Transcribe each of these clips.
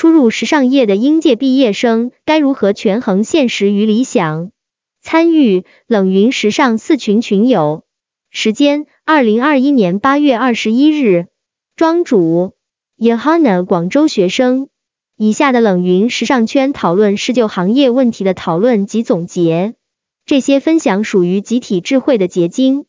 初入时尚业的应届毕业生该如何权衡现实与理想？参与冷云时尚四群群友，时间二零二一年八月二十一日，庄主 Yohana 广州学生。以下的冷云时尚圈讨论是就行业问题的讨论及总结，这些分享属于集体智慧的结晶，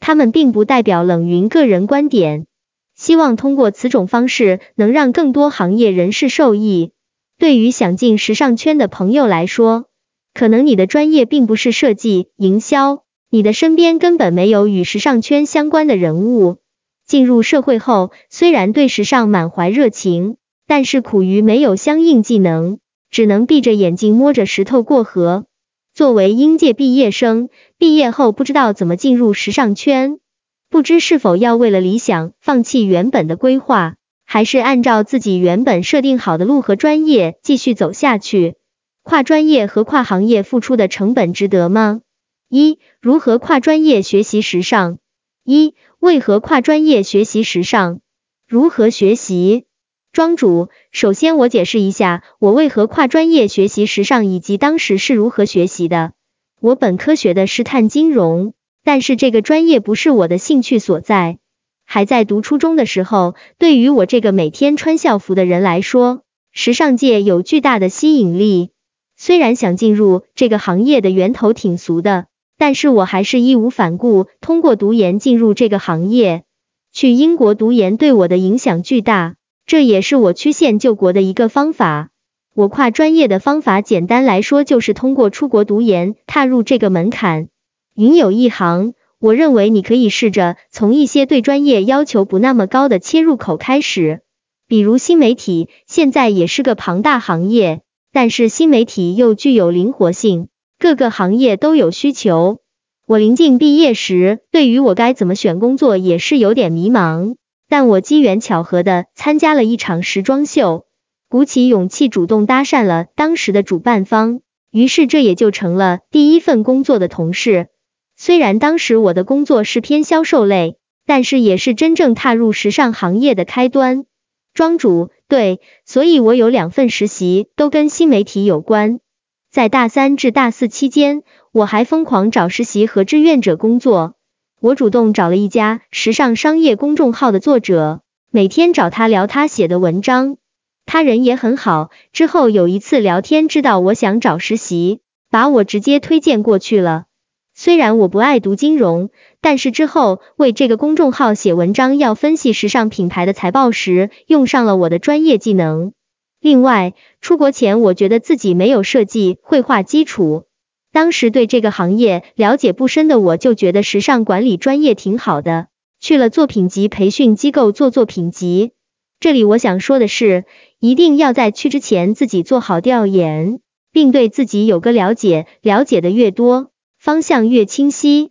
他们并不代表冷云个人观点。希望通过此种方式能让更多行业人士受益。对于想进时尚圈的朋友来说，可能你的专业并不是设计、营销，你的身边根本没有与时尚圈相关的人物。进入社会后，虽然对时尚满怀热情。但是苦于没有相应技能，只能闭着眼睛摸着石头过河。作为应届毕业生，毕业后不知道怎么进入时尚圈，不知是否要为了理想放弃原本的规划，还是按照自己原本设定好的路和专业继续走下去。跨专业和跨行业付出的成本值得吗？一、如何跨专业学习时尚？一、为何跨专业学习时尚？如何学习？庄主，首先我解释一下我为何跨专业学习时尚，以及当时是如何学习的。我本科学的是碳金融，但是这个专业不是我的兴趣所在。还在读初中的时候，对于我这个每天穿校服的人来说，时尚界有巨大的吸引力。虽然想进入这个行业的源头挺俗的，但是我还是义无反顾通过读研进入这个行业。去英国读研对我的影响巨大。这也是我曲线救国的一个方法。我跨专业的方法，简单来说就是通过出国读研踏入这个门槛。云有一行，我认为你可以试着从一些对专业要求不那么高的切入口开始，比如新媒体，现在也是个庞大行业，但是新媒体又具有灵活性，各个行业都有需求。我临近毕业时，对于我该怎么选工作也是有点迷茫。但我机缘巧合的参加了一场时装秀，鼓起勇气主动搭讪了当时的主办方，于是这也就成了第一份工作的同事。虽然当时我的工作是偏销售类，但是也是真正踏入时尚行业的开端。庄主，对，所以我有两份实习都跟新媒体有关。在大三至大四期间，我还疯狂找实习和志愿者工作。我主动找了一家时尚商业公众号的作者，每天找他聊他写的文章。他人也很好。之后有一次聊天，知道我想找实习，把我直接推荐过去了。虽然我不爱读金融，但是之后为这个公众号写文章，要分析时尚品牌的财报时，用上了我的专业技能。另外，出国前我觉得自己没有设计绘画基础。当时对这个行业了解不深的我，就觉得时尚管理专业挺好的，去了作品集培训机构做作品集。这里我想说的是，一定要在去之前自己做好调研，并对自己有个了解，了解的越多，方向越清晰，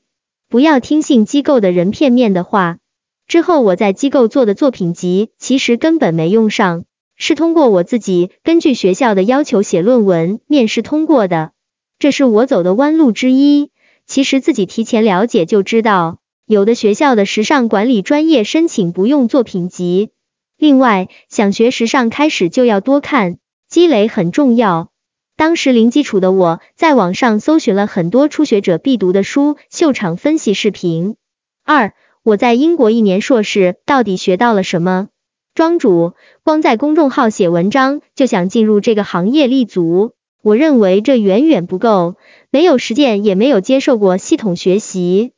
不要听信机构的人片面的话。之后我在机构做的作品集，其实根本没用上，是通过我自己根据学校的要求写论文，面试通过的。这是我走的弯路之一。其实自己提前了解就知道，有的学校的时尚管理专业申请不用作品集。另外，想学时尚，开始就要多看，积累很重要。当时零基础的我，在网上搜寻了很多初学者必读的书、秀场分析视频。二，我在英国一年硕士到底学到了什么？庄主，光在公众号写文章就想进入这个行业立足？我认为这远远不够，没有实践，也没有接受过系统学习，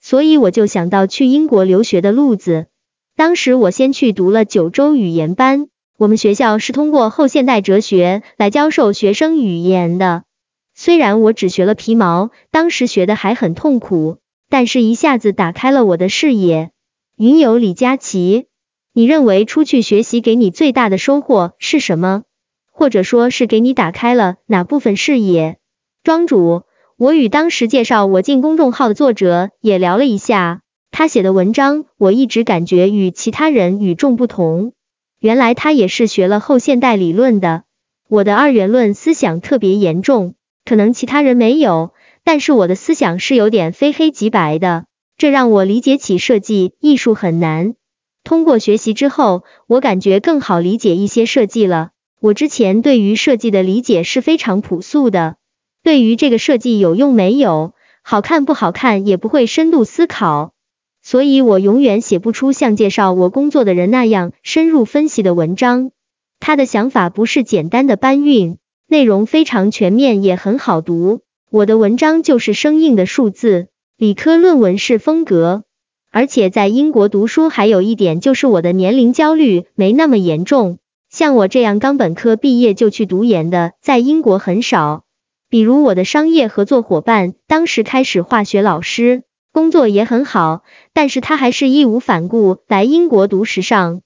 所以我就想到去英国留学的路子。当时我先去读了九州语言班，我们学校是通过后现代哲学来教授学生语言的。虽然我只学了皮毛，当时学的还很痛苦，但是一下子打开了我的视野。云友李佳琦，你认为出去学习给你最大的收获是什么？或者说是给你打开了哪部分视野？庄主，我与当时介绍我进公众号的作者也聊了一下，他写的文章我一直感觉与其他人与众不同。原来他也是学了后现代理论的。我的二元论思想特别严重，可能其他人没有，但是我的思想是有点非黑即白的，这让我理解起设计艺术很难。通过学习之后，我感觉更好理解一些设计了。我之前对于设计的理解是非常朴素的，对于这个设计有用没有，好看不好看也不会深度思考，所以我永远写不出像介绍我工作的人那样深入分析的文章。他的想法不是简单的搬运，内容非常全面，也很好读。我的文章就是生硬的数字，理科论文式风格。而且在英国读书还有一点就是我的年龄焦虑没那么严重。像我这样刚本科毕业就去读研的，在英国很少。比如我的商业合作伙伴，当时开始化学老师，工作也很好，但是他还是义无反顾来英国读时尚。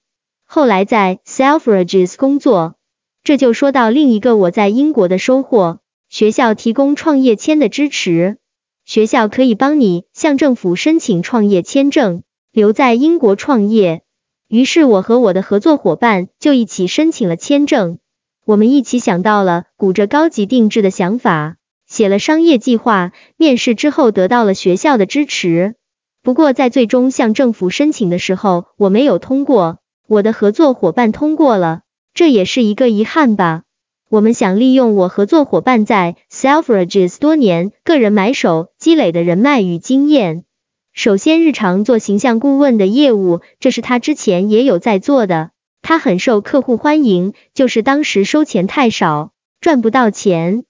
后来在 Selfridges 工作，这就说到另一个我在英国的收获：学校提供创业签的支持，学校可以帮你向政府申请创业签证，留在英国创业。于是我和我的合作伙伴就一起申请了签证，我们一起想到了鼓着高级定制的想法，写了商业计划，面试之后得到了学校的支持。不过在最终向政府申请的时候，我没有通过，我的合作伙伴通过了，这也是一个遗憾吧。我们想利用我合作伙伴在 Selfridges 多年个人买手积累的人脉与经验。首先，日常做形象顾问的业务，这是他之前也有在做的，他很受客户欢迎，就是当时收钱太少，赚不到钱。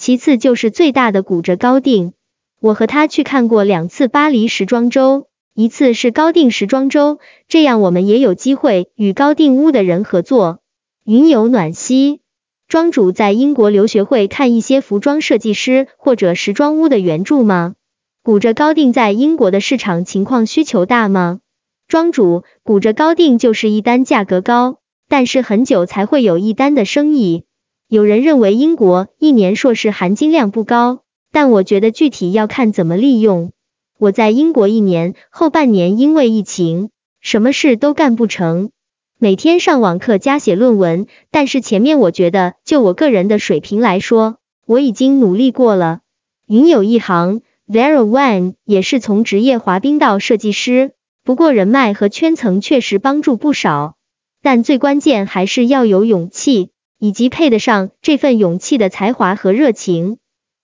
其次就是最大的骨折高定，我和他去看过两次巴黎时装周，一次是高定时装周，这样我们也有机会与高定屋的人合作。云有暖溪，庄主在英国留学会看一些服装设计师或者时装屋的原著吗？骨折高定在英国的市场情况需求大吗？庄主，骨折高定就是一单价格高，但是很久才会有一单的生意。有人认为英国一年硕士含金量不高，但我觉得具体要看怎么利用。我在英国一年后半年因为疫情，什么事都干不成，每天上网课加写论文，但是前面我觉得就我个人的水平来说，我已经努力过了。云有一行。Vera Wang 也是从职业滑冰到设计师，不过人脉和圈层确实帮助不少。但最关键还是要有勇气，以及配得上这份勇气的才华和热情。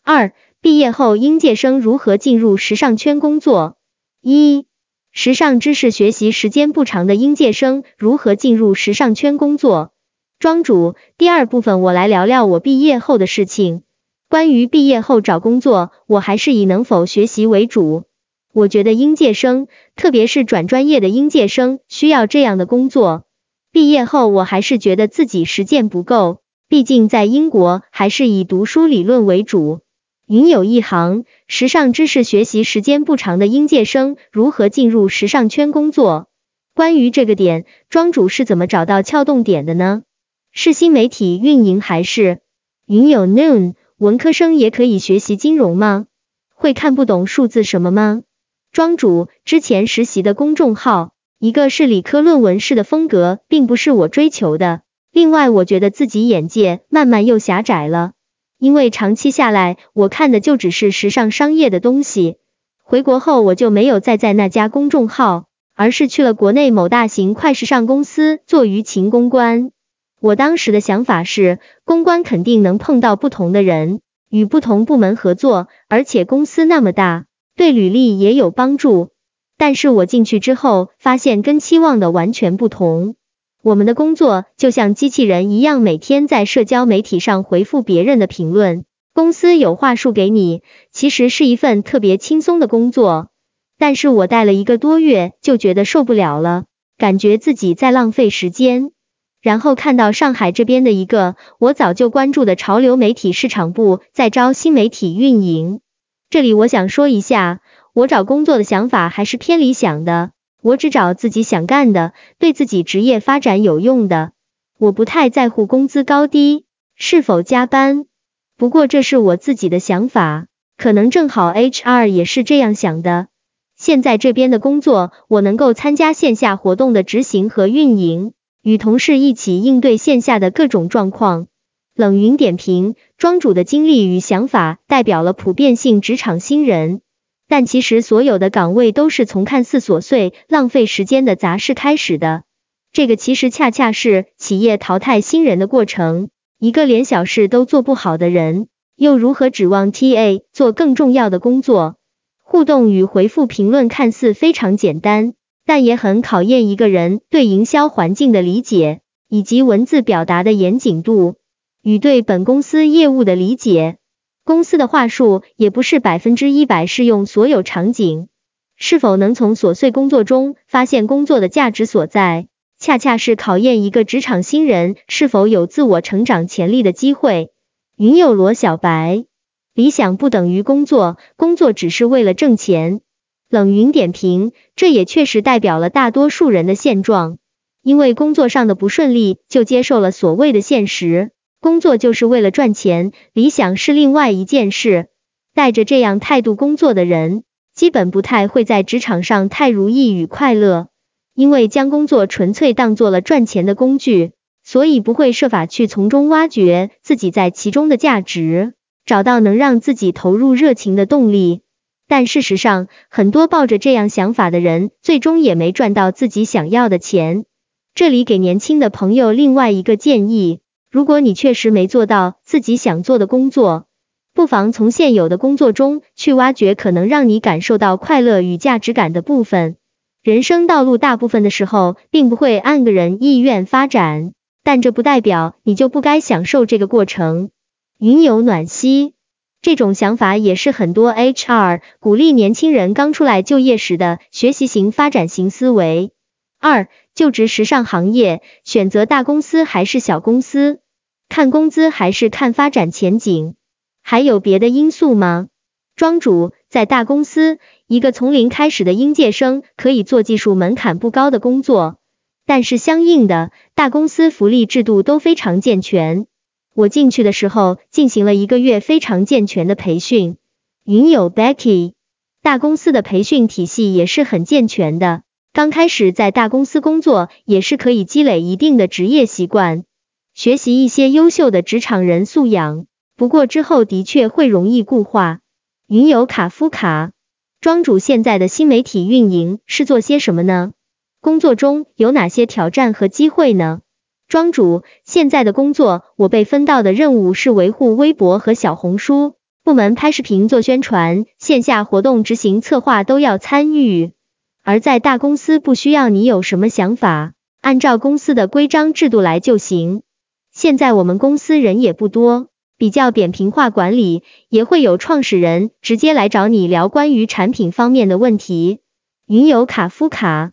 二、毕业后应届生如何进入时尚圈工作？一、时尚知识学习时间不长的应届生如何进入时尚圈工作？庄主，第二部分我来聊聊我毕业后的事情。关于毕业后找工作，我还是以能否学习为主。我觉得应届生，特别是转专业的应届生，需要这样的工作。毕业后，我还是觉得自己实践不够，毕竟在英国还是以读书理论为主。云有一行，时尚知识学习时间不长的应届生如何进入时尚圈工作？关于这个点，庄主是怎么找到撬动点的呢？是新媒体运营还是？云有 noon。文科生也可以学习金融吗？会看不懂数字什么吗？庄主之前实习的公众号，一个是理科论文式的风格，并不是我追求的。另外，我觉得自己眼界慢慢又狭窄了，因为长期下来，我看的就只是时尚商业的东西。回国后，我就没有再在那家公众号，而是去了国内某大型快时尚公司做舆情公关。我当时的想法是，公关肯定能碰到不同的人，与不同部门合作，而且公司那么大，对履历也有帮助。但是我进去之后，发现跟期望的完全不同。我们的工作就像机器人一样，每天在社交媒体上回复别人的评论。公司有话术给你，其实是一份特别轻松的工作。但是我待了一个多月，就觉得受不了了，感觉自己在浪费时间。然后看到上海这边的一个我早就关注的潮流媒体市场部在招新媒体运营。这里我想说一下，我找工作的想法还是偏理想的，我只找自己想干的，对自己职业发展有用的。我不太在乎工资高低，是否加班。不过这是我自己的想法，可能正好 HR 也是这样想的。现在这边的工作，我能够参加线下活动的执行和运营。与同事一起应对线下的各种状况。冷云点评：庄主的经历与想法代表了普遍性职场新人，但其实所有的岗位都是从看似琐碎、浪费时间的杂事开始的。这个其实恰恰是企业淘汰新人的过程。一个连小事都做不好的人，又如何指望 TA 做更重要的工作？互动与回复评论看似非常简单，但也很考验一个人对营销环境的理解，以及文字表达的严谨度与对本公司业务的理解。公司的话术也不是百分之一百适用所有场景。是否能从琐碎工作中发现工作的价值所在，恰恰是考验一个职场新人是否有自我成长潜力的机会。云有罗小白，理想不等于工作，工作只是为了挣钱。冷云点评，这也确实代表了大多数人的现状，因为工作上的不顺利，就接受了所谓的现实，工作就是为了赚钱，理想是另外一件事。带着这样态度工作的人。基本不太会在职场上太如意与快乐，因为将工作纯粹当做了赚钱的工具，所以不会设法去从中挖掘自己在其中的价值，找到能让自己投入热情的动力。但事实上，很多抱着这样想法的人，最终也没赚到自己想要的钱。这里给年轻的朋友另外一个建议：如果你确实没做到自己想做的工作，不妨从现有的工作中去挖掘可能让你感受到快乐与价值感的部分。人生道路大部分的时候并不会按个人意愿发展，但这不代表你就不该享受这个过程。云有暖溪，这种想法也是很多 HR 鼓励年轻人刚出来就业时的学习型发展型思维。二、就职时尚行业，选择大公司还是小公司？看工资还是看发展前景？还有别的因素吗？庄主在大公司，一个从零开始的应届生可以做技术门槛不高的工作，但是相应的大公司福利制度都非常健全。我进去的时候进行了一个月非常健全的培训。云友 Becky，大公司的培训体系也是很健全的。刚开始在大公司工作也是可以积累一定的职业习惯，学习一些优秀的职场人素养。不过之后的确会容易固化。云游卡夫卡，庄主现在的新媒体运营是做些什么呢？工作中有哪些挑战和机会呢？庄主现在的工作，我被分到的任务是维护微博和小红书，部门拍视频做宣传，线下活动执行策划都要参与。而在大公司不需要你有什么想法，按照公司的规章制度来就行。现在我们公司人也不多。比较扁平化管理，也会有创始人直接来找你聊关于产品方面的问题。云友卡夫卡，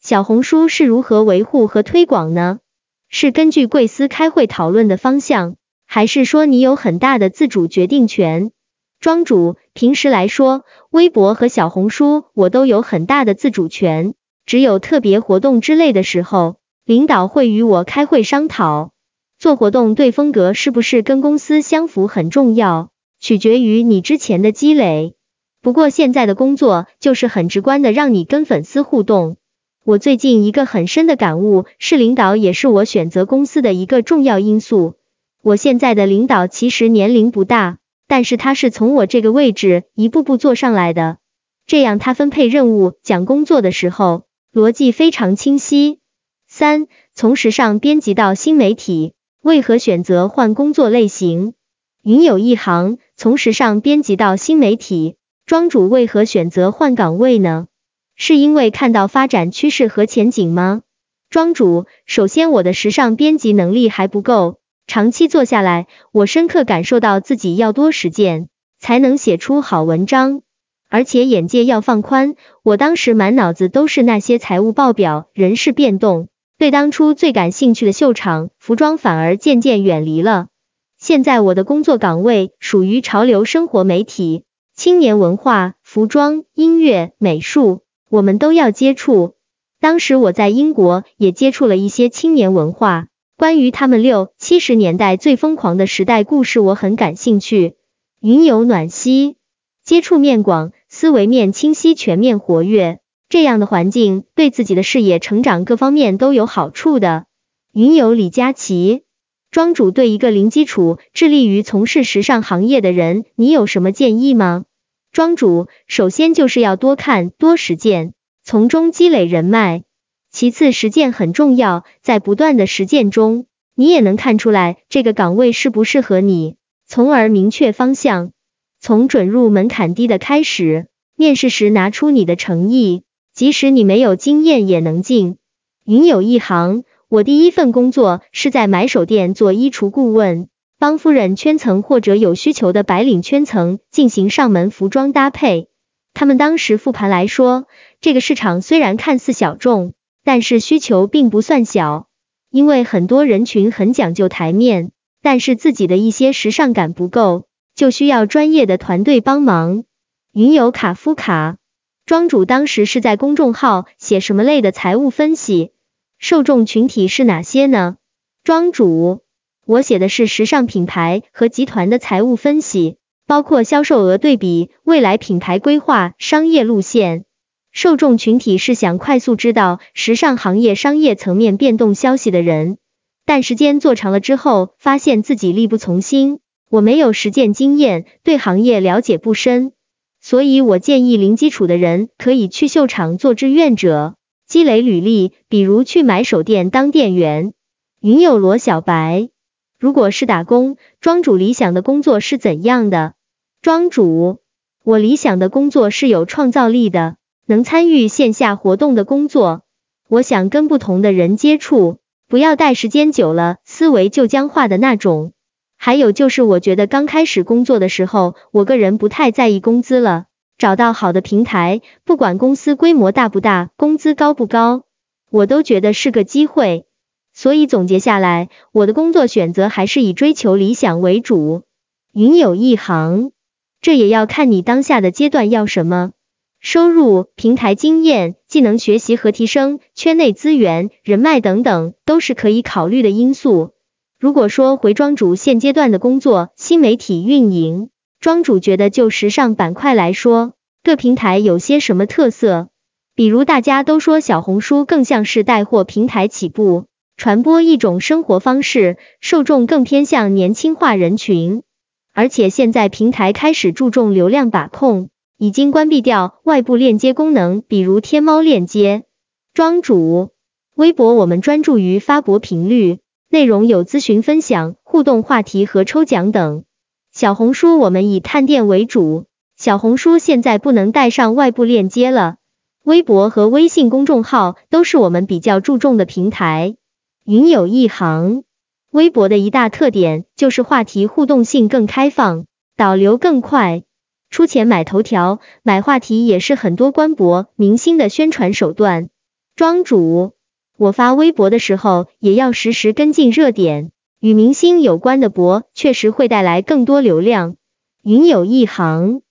小红书是如何维护和推广呢？是根据贵司开会讨论的方向，还是说你有很大的自主决定权？庄主，平时来说，微博和小红书我都有很大的自主权，只有特别活动之类的时候，领导会与我开会商讨。做活动对风格是不是跟公司相符很重要，取决于你之前的积累。不过现在的工作就是很直观的让你跟粉丝互动。我最近一个很深的感悟是，领导也是我选择公司的一个重要因素。我现在的领导其实年龄不大，但是他是从我这个位置一步步做上来的，这样他分配任务、讲工作的时候逻辑非常清晰。三，从时尚编辑到新媒体。为何选择换工作类型？云有一行，从时尚编辑到新媒体，庄主为何选择换岗位呢？是因为看到发展趋势和前景吗？庄主，首先我的时尚编辑能力还不够，长期做下来，我深刻感受到自己要多实践，才能写出好文章，而且眼界要放宽。我当时满脑子都是那些财务报表、人事变动。对当初最感兴趣的秀场服装反而渐渐远离了。现在我的工作岗位属于潮流生活媒体、青年文化、服装、音乐、美术，我们都要接触。当时我在英国也接触了一些青年文化，关于他们六七十年代最疯狂的时代故事，我很感兴趣。云有暖溪，接触面广，思维面清晰，全面活跃。这样的环境对自己的事业成长各方面都有好处的。云友李佳琦，庄主对一个零基础致力于从事时尚行业的人，你有什么建议吗？庄主，首先就是要多看多实践，从中积累人脉。其次，实践很重要，在不断的实践中，你也能看出来这个岗位适不适合你，从而明确方向。从准入门槛低的开始，面试时拿出你的诚意，即使你没有经验也能进。云有一行，我第一份工作是在买手店做衣橱顾问，帮夫人圈层或者有需求的白领圈层进行上门服装搭配。他们当时复盘来说，这个市场虽然看似小众，但是需求并不算小。因为很多人群很讲究台面，但是自己的一些时尚感不够，就需要专业的团队帮忙。云有卡夫卡，庄主当时是在公众号写什么类的财务分析？受众群体是哪些呢？庄主，我写的是时尚品牌和集团的财务分析，包括销售额对比、未来品牌规划、商业路线。受众群体是想快速知道时尚行业商业层面变动消息的人，但时间做长了之后，发现自己力不从心。我没有实践经验，对行业了解不深，所以我建议零基础的人可以去秀场做志愿者，积累履历，比如去买手店当店员。云有罗小白，如果是打工，庄主理想的工作是怎样的？庄主，我理想的工作是有创造力的。能参与线下活动的工作，我想跟不同的人接触，不要待时间久了思维就僵化的那种。还有就是，我觉得刚开始工作的时候，我个人不太在意工资了，找到好的平台，不管公司规模大不大，工资高不高，我都觉得是个机会。所以总结下来，我的工作选择还是以追求理想为主。云有一行，这也要看你当下的阶段要什么。收入、平台经验、技能学习和提升、圈内资源、人脉等等，都是可以考虑的因素。如果说回庄主现阶段的工作，新媒体运营，庄主觉得就时尚板块来说，各平台有些什么特色？比如大家都说小红书更像是带货平台起步，传播一种生活方式，受众更偏向年轻化人群，而且现在平台开始注重流量把控。已经关闭掉外部链接功能，比如天猫链接。庄主，微博我们专注于发博频率，内容有咨询分享、互动话题和抽奖等。小红书我们以探店为主，小红书现在不能带上外部链接了。微博和微信公众号都是我们比较注重的平台。云有一行，微博的一大特点就是话题互动性更开放，导流更快。出钱买头条，买话题也是很多官博明星的宣传手段。庄主，我发微博的时候也要实时跟进热点，与明星有关的博确实会带来更多流量。云有一行，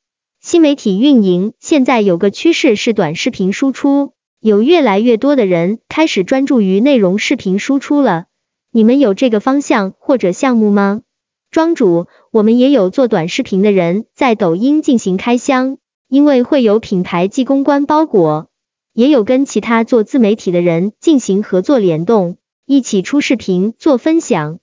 新媒体运营现在有个趋势是短视频输出，有越来越多的人开始专注于内容视频输出了。你们有这个方向或者项目吗？庄主，我们也有做短视频的人在抖音进行开箱，因为会有品牌寄公关包裹，也有跟其他做自媒体的人进行合作联动，一起出视频做分享。